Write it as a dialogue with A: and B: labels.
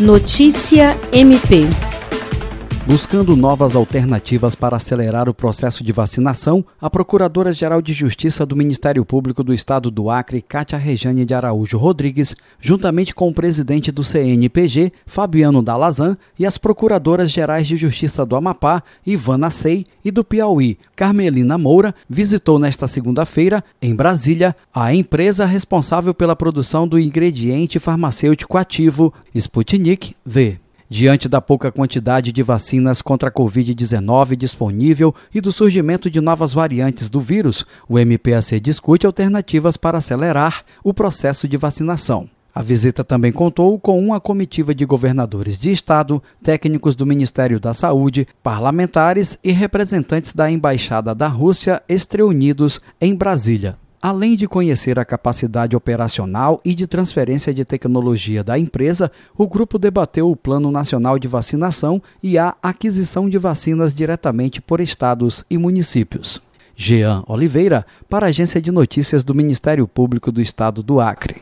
A: Notícia MP.
B: Buscando novas alternativas para acelerar o processo de vacinação, a Procuradora-Geral de Justiça do Ministério Público do Estado do Acre, Cátia Rejane de Araújo Rodrigues, juntamente com o presidente do CNPG, Fabiano Dalazan, e as Procuradoras-Gerais de Justiça do Amapá, Ivana Sei, e do Piauí, Carmelina Moura, visitou nesta segunda-feira, em Brasília, a empresa responsável pela produção do ingrediente farmacêutico ativo Sputnik V. Diante da pouca quantidade de vacinas contra a Covid-19 disponível e do surgimento de novas variantes do vírus, o MPAC discute alternativas para acelerar o processo de vacinação. A visita também contou com uma comitiva de governadores de estado, técnicos do Ministério da Saúde, parlamentares e representantes da Embaixada da Rússia estreunidos em Brasília. Além de conhecer a capacidade operacional e de transferência de tecnologia da empresa, o grupo debateu o Plano Nacional de Vacinação e a aquisição de vacinas diretamente por estados e municípios. Jean Oliveira, para a Agência de Notícias do Ministério Público do Estado do Acre.